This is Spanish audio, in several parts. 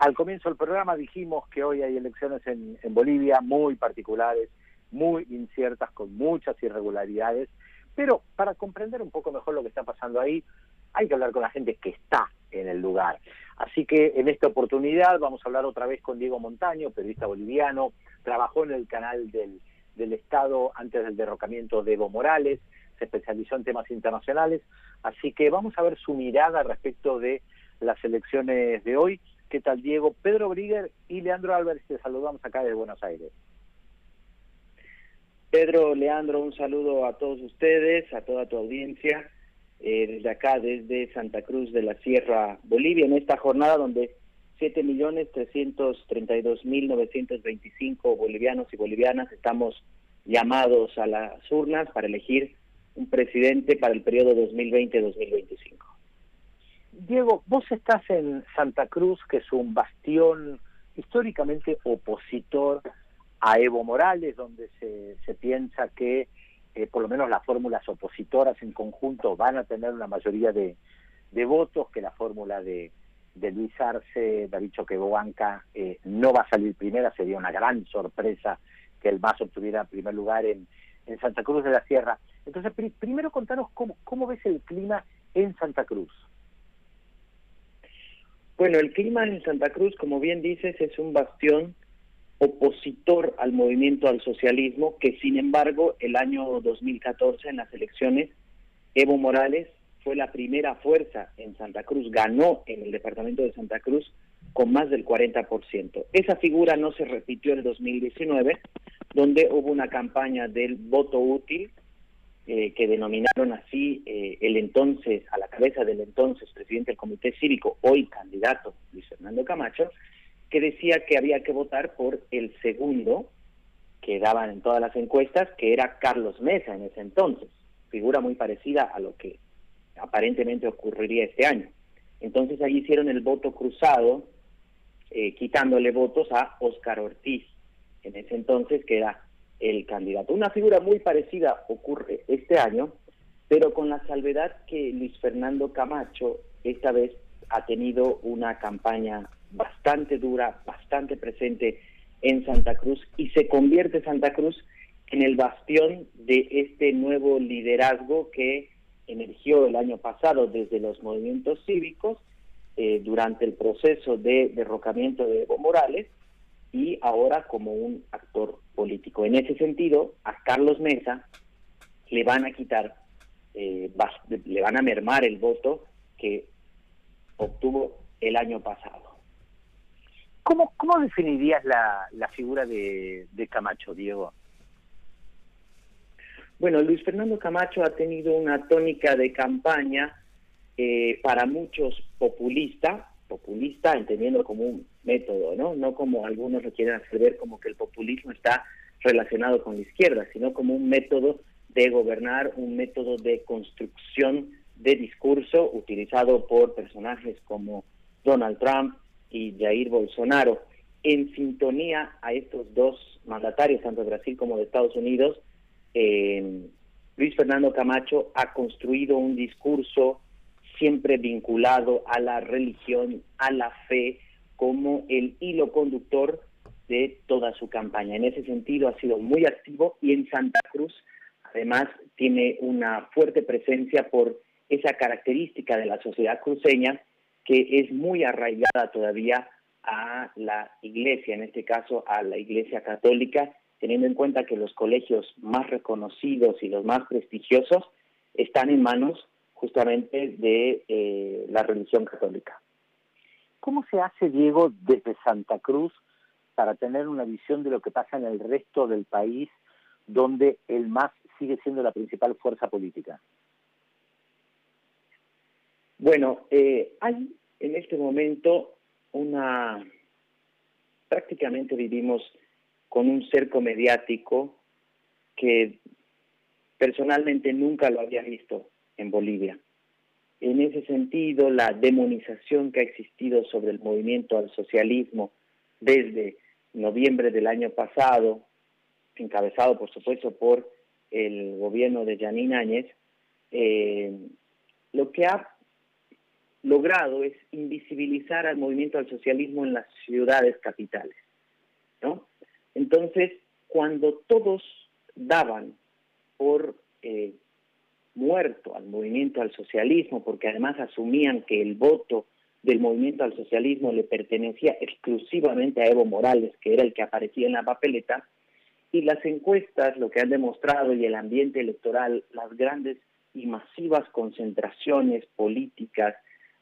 Al comienzo del programa dijimos que hoy hay elecciones en, Bolivia muy particulares, muy inciertas, con muchas irregularidades, pero para comprender un poco mejor lo que está pasando ahí, hay que hablar con la gente que está en el lugar. Así que en esta oportunidad vamos a hablar otra vez con Diego Montaño, periodista boliviano, trabajó en el canal del, del Estado antes del derrocamiento de Evo Morales, se especializó en temas internacionales, así que vamos a ver su mirada respecto de las elecciones de hoy ¿Qué tal, Diego? Pedro Brigger y Leandro Álvarez, te saludamos acá desde Buenos Aires. Pedro, Leandro, un saludo a todos ustedes, a toda tu audiencia, eh, desde acá, desde Santa Cruz de la Sierra, Bolivia, en esta jornada donde 7.332.925 bolivianos y bolivianas estamos llamados a las urnas para elegir un presidente para el periodo 2020-2025. Diego, vos estás en Santa Cruz, que es un bastión históricamente opositor a Evo Morales, donde se, piensa que eh, por lo menos las fórmulas opositoras en conjunto van a tener una mayoría de, votos, que la fórmula de, Luis Arce, David Choqueboanca, eh, no va a salir primera, sería una gran sorpresa que el MAS obtuviera primer lugar en, en Santa Cruz de la Sierra. Entonces, primero contanos cómo, cómo ves el clima en Santa Cruz. Bueno, el clima en Santa Cruz, como bien dices, es un bastión opositor al movimiento al socialismo, que sin embargo el año 2014 en las elecciones, Evo Morales fue la primera fuerza en Santa Cruz, ganó en el departamento de Santa Cruz con más del 40%. Esa figura no se repitió en el 2019, donde hubo una campaña del voto útil, eh, que denominaron así eh, el entonces, a la cabeza del entonces presidente del Comité Cívico, hoy candidato Luis Fernando Camacho, que decía que había que votar por el segundo que daban en todas las encuestas, que era Carlos Mesa en ese entonces, figura muy parecida a lo que aparentemente ocurriría este año. Entonces ahí hicieron el voto cruzado, eh, quitándole votos a Óscar Ortiz, en ese entonces que era el candidato. Una figura muy parecida ocurre este año, pero con la salvedad que Luis Fernando Camacho esta vez ha tenido una campaña bastante dura, bastante presente en Santa Cruz y se convierte Santa Cruz en el bastión de este nuevo liderazgo que emergió el año pasado desde los movimientos cívicos eh, durante el proceso de derrocamiento de Evo Morales y ahora como un actor político. En ese sentido, a Carlos Mesa le van a quitar, eh, le van a mermar el voto que obtuvo el año pasado. ¿Cómo, cómo definirías la, la figura de, de Camacho, Diego? Bueno, Luis Fernando Camacho ha tenido una tónica de campaña eh, para muchos populista, populista entendiendo como un método, ¿no? No como algunos lo quieren hacer ver como que el populismo está relacionado con la izquierda, sino como un método de gobernar, un método de construcción de discurso utilizado por personajes como Donald Trump y Jair Bolsonaro. En sintonía a estos dos mandatarios, tanto de Brasil como de Estados Unidos, eh, Luis Fernando Camacho ha construido un discurso siempre vinculado a la religión, a la fe, como el hilo conductor de toda su campaña. En ese sentido ha sido muy activo y en Santa Cruz además tiene una fuerte presencia por esa característica de la sociedad cruceña que es muy arraigada todavía a la iglesia, en este caso a la iglesia católica, teniendo en cuenta que los colegios más reconocidos y los más prestigiosos están en manos justamente de eh, la religión católica. ¿Cómo se hace, Diego, desde Santa Cruz para tener una visión de lo que pasa en el resto del país, donde el MAS sigue siendo la principal fuerza política? Bueno, eh, hay en este momento una... Prácticamente vivimos con un cerco mediático que personalmente nunca lo había visto en Bolivia. En ese sentido, la demonización que ha existido sobre el movimiento al socialismo desde noviembre del año pasado, encabezado por supuesto por el gobierno de Janine Áñez, eh, lo que ha logrado es invisibilizar al movimiento al socialismo en las ciudades capitales. ¿no? Entonces, cuando todos daban por eh, muerto al movimiento al socialismo, porque además asumían que el voto del movimiento al socialismo le pertenecía exclusivamente a Evo Morales, que era el que aparecía en la papeleta, y las encuestas lo que han demostrado y el ambiente electoral, las grandes y masivas concentraciones políticas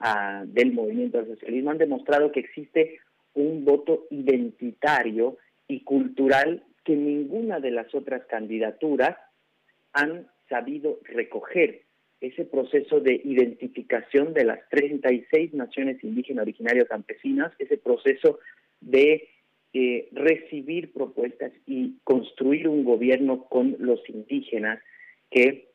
ah, del movimiento al socialismo han demostrado que existe un voto identitario y cultural que ninguna de las otras candidaturas han sabido recoger ese proceso de identificación de las 36 naciones indígenas originarias campesinas, ese proceso de eh, recibir propuestas y construir un gobierno con los indígenas, que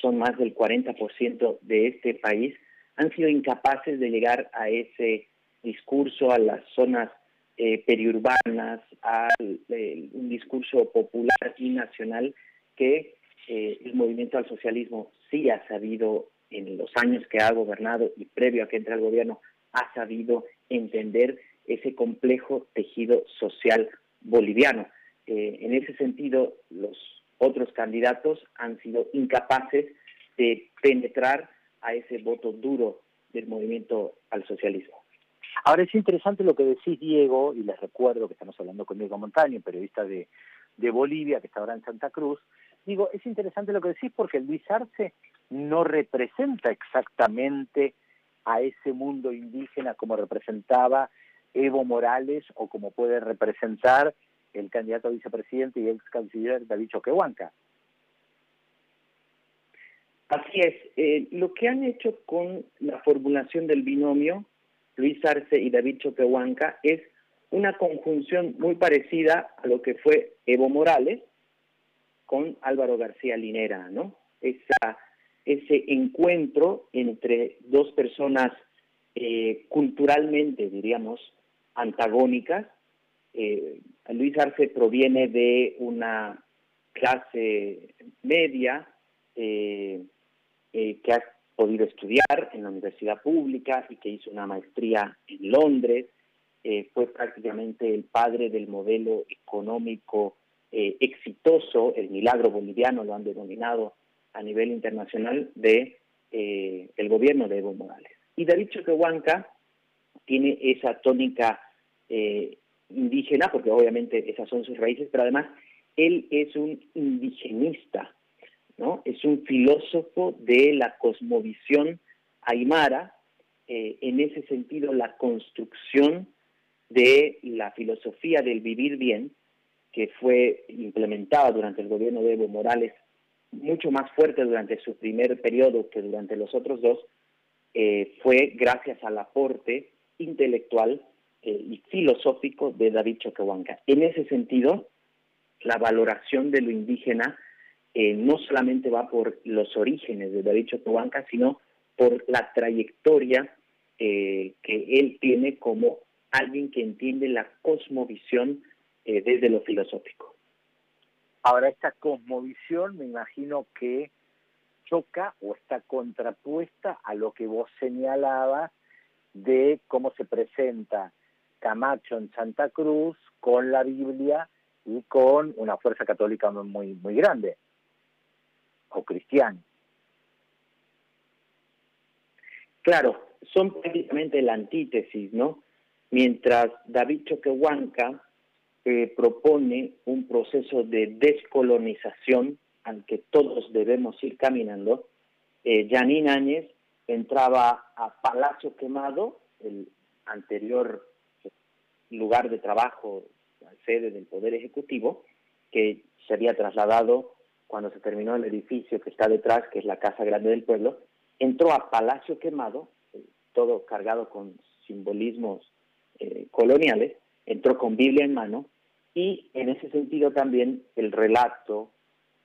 son más del 40% de este país, han sido incapaces de llegar a ese discurso, a las zonas eh, periurbanas, a un discurso popular y nacional que eh, el movimiento al socialismo sí ha sabido, en los años que ha gobernado y previo a que entre al gobierno, ha sabido entender ese complejo tejido social boliviano. Eh, en ese sentido, los otros candidatos han sido incapaces de penetrar a ese voto duro del movimiento al socialismo. Ahora es interesante lo que decís, Diego, y les recuerdo que estamos hablando con Diego Montaño, periodista de, de Bolivia, que está ahora en Santa Cruz, Digo, es interesante lo que decís porque Luis Arce no representa exactamente a ese mundo indígena como representaba Evo Morales o como puede representar el candidato a vicepresidente y ex canciller David Choquehuanca. Así es. Eh, lo que han hecho con la formulación del binomio Luis Arce y David Choquehuanca es una conjunción muy parecida a lo que fue Evo Morales, con Álvaro García Linera, ¿no? Esa, ese encuentro entre dos personas eh, culturalmente, diríamos, antagónicas. Eh, Luis Arce proviene de una clase media eh, que ha podido estudiar en la universidad pública y que hizo una maestría en Londres. fue prácticamente el padre del modelo económico eh, exitoso, el milagro boliviano lo han denominado a nivel internacional, de eh, el gobierno de Evo Morales. Y David Choquehuanca tiene esa tónica eh, indígena, porque obviamente esas son sus raíces, pero además él es un indigenista, ¿no? Es un filósofo de la cosmovisión aymara, en ese sentido la construcción de la filosofía del vivir bien que fue implementada durante el gobierno de Evo Morales, mucho más fuerte durante su primer periodo que durante los otros dos, eh, fue gracias al aporte intelectual eh, y filosófico de David Choquehuanca. En ese sentido, la valoración de lo indígena eh, no solamente va por los orígenes de David Choquehuanca, sino por la trayectoria que él tiene como alguien que entiende la cosmovisión eh, desde lo filosófico. Ahora, esta cosmovisión me imagino que choca o está contrapuesta a lo que vos señalabas de cómo se presenta Camacho en Santa Cruz con la Biblia y con una fuerza católica muy, muy grande, o cristiana. Claro, son prácticamente la antítesis, ¿no? Mientras David Choquehuanca propone un proceso de descolonización al que todos debemos ir caminando. Eh, Janine Áñez entraba a Palacio Quemado, el anterior lugar de trabajo, sede del Poder Ejecutivo, que se había trasladado cuando se terminó el edificio que está detrás, que es la Casa Grande del Pueblo, entró a Palacio Quemado, eh, todo cargado con simbolismos eh, coloniales, entró con Biblia en mano y en ese sentido también el relato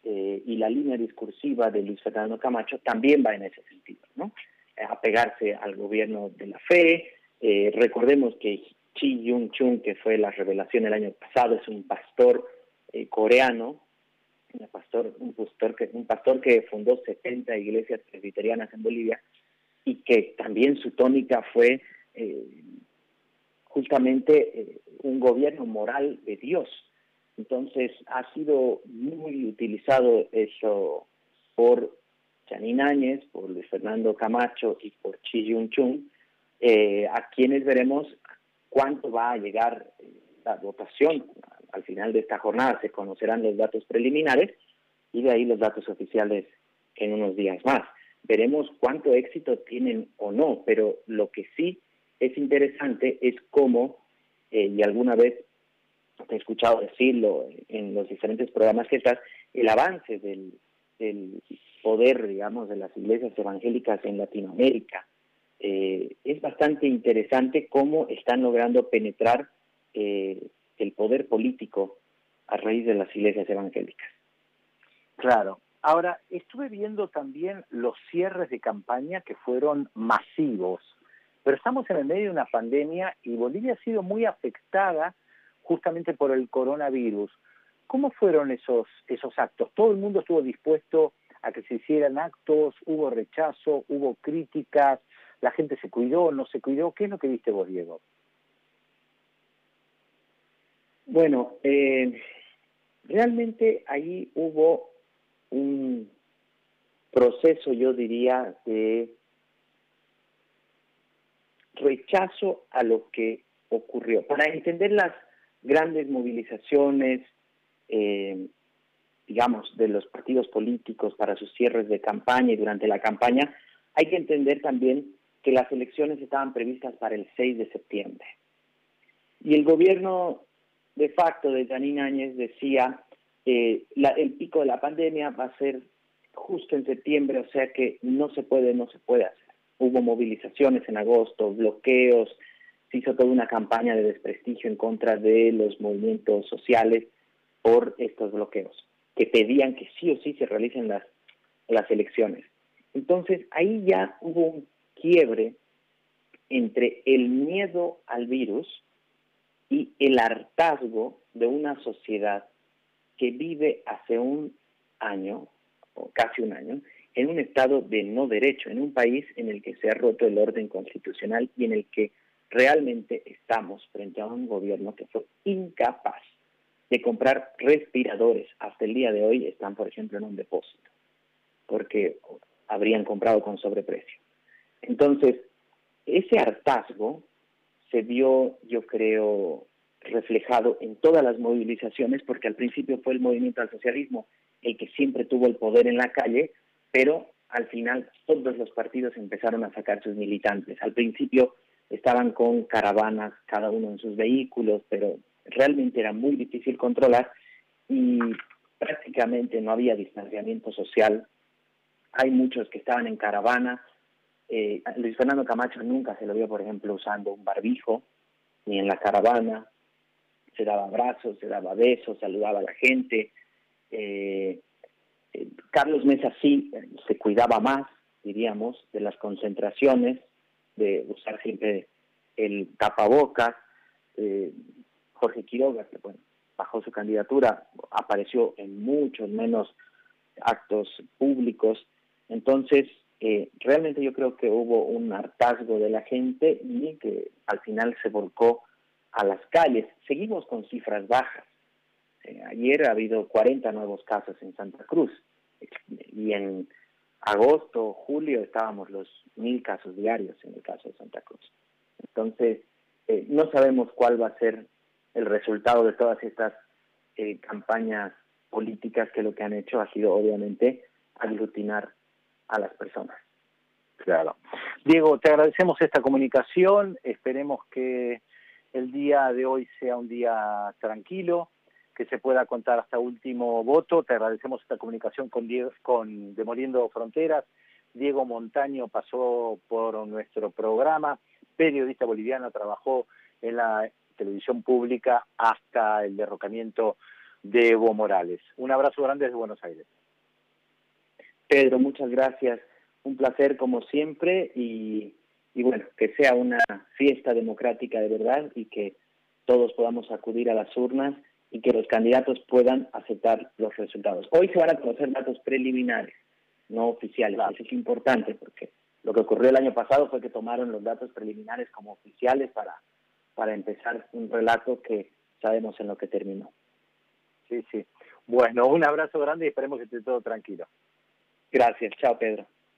eh, y la línea discursiva de Luis Fernando Camacho también va en ese sentido, ¿no? Apegarse al gobierno de la fe. Eh, recordemos que Chi Yung Chung, que fue la revelación el año pasado, es un pastor eh, coreano, un pastor, un pastor, que, un pastor que fundó 70 iglesias presbiterianas en Bolivia y que también su tónica fue eh, justamente eh, un gobierno moral de Dios. Entonces ha sido muy utilizado eso por Janine Áñez, por Luis Fernando Camacho y por Chi Yun Chung, eh, a quienes veremos cuánto va a llegar la votación. Al final de esta jornada se conocerán los datos preliminares y de ahí los datos oficiales en unos días más. Veremos cuánto éxito tienen o no, pero lo que sí es interesante es cómo, eh, y alguna vez te he escuchado decirlo en los diferentes programas que estás, el avance del, poder, digamos, de las iglesias evangélicas en Latinoamérica. Eh, es bastante interesante cómo están logrando penetrar eh, el poder político a raíz de las iglesias evangélicas. Claro. Ahora, estuve viendo también los cierres de campaña que fueron masivos, pero estamos en el medio de una pandemia y Bolivia ha sido muy afectada justamente por el coronavirus. ¿Cómo fueron esos, esos actos? ¿Todo el mundo estuvo dispuesto a que se hicieran actos? ¿Hubo rechazo? ¿Hubo críticas? ¿La gente se cuidó? ¿No se cuidó? ¿Qué es lo que viste vos, Diego? Bueno, eh, realmente ahí hubo un proceso, yo diría, de rechazo a lo que ocurrió. Para entender las grandes movilizaciones, eh, digamos, de los partidos políticos para sus cierres de campaña y durante la campaña, hay que entender también que las elecciones estaban previstas para el 6 de septiembre. Y el gobierno de facto de Janine Áñez decía eh, el pico de la pandemia va a ser justo en septiembre, o sea que no se puede, no se puede hacer. Hubo movilizaciones en agosto, bloqueos, se hizo toda una campaña de desprestigio en contra de los movimientos sociales por estos bloqueos, que pedían que sí o sí se realicen las, las elecciones. Entonces ahí ya hubo un quiebre entre el miedo al virus y el hartazgo de una sociedad que vive hace un año, o casi un año, en un estado de no derecho, en un país en el que se ha roto el orden constitucional y en el que realmente estamos frente a un gobierno que fue incapaz de comprar respiradores. Hasta el día de hoy están, por ejemplo, en un depósito, porque habrían comprado con sobreprecio. Entonces, ese hartazgo se vio, yo creo, reflejado en todas las movilizaciones, porque al principio fue el movimiento al socialismo el que siempre tuvo el poder en la calle, pero al final todos los partidos empezaron a sacar sus militantes. Al principio estaban con caravanas, cada uno en sus vehículos, pero realmente era muy difícil controlar y prácticamente no había distanciamiento social. Hay muchos que estaban en caravana. Eh, Luis Fernando Camacho nunca se lo vio, por ejemplo, usando un barbijo, ni en la caravana se daba abrazos, se daba besos, saludaba a la gente. Eh, Carlos Mesa sí se cuidaba más, diríamos, de las concentraciones, de usar siempre el tapabocas. Eh, Jorge Quiroga, que bueno, bajo su candidatura, apareció en muchos menos actos públicos. Entonces, realmente yo creo que hubo un hartazgo de la gente y que al final se volcó a las calles. Seguimos con cifras bajas. Eh, ayer ha habido 40 nuevos casos en Santa Cruz y en agosto, julio estábamos los mil casos diarios en el caso de Santa Cruz. Entonces, eh, no sabemos cuál va a ser el resultado de todas estas eh, campañas políticas que lo que han hecho ha sido obviamente aglutinar a las personas. Claro. Diego, te agradecemos esta comunicación, esperemos que el día de hoy sea un día tranquilo, que se pueda contar hasta último voto. Te agradecemos esta comunicación con, Diego, con Demoliendo Fronteras. Diego Montaño pasó por nuestro programa, periodista boliviano, trabajó en la televisión pública hasta el derrocamiento de Evo Morales. Un abrazo grande desde Buenos Aires. Pedro, muchas gracias. Un placer como siempre y y bueno, que sea una fiesta democrática de verdad y que todos podamos acudir a las urnas y que los candidatos puedan aceptar los resultados. Hoy se van a conocer datos preliminares, no oficiales. Eso es importante porque Lo que ocurrió el año pasado fue que tomaron los datos preliminares como oficiales para, para empezar un relato que sabemos en lo que terminó. Sí, sí. Bueno, un abrazo grande y esperemos que esté todo tranquilo. Gracias. Chao, Pedro.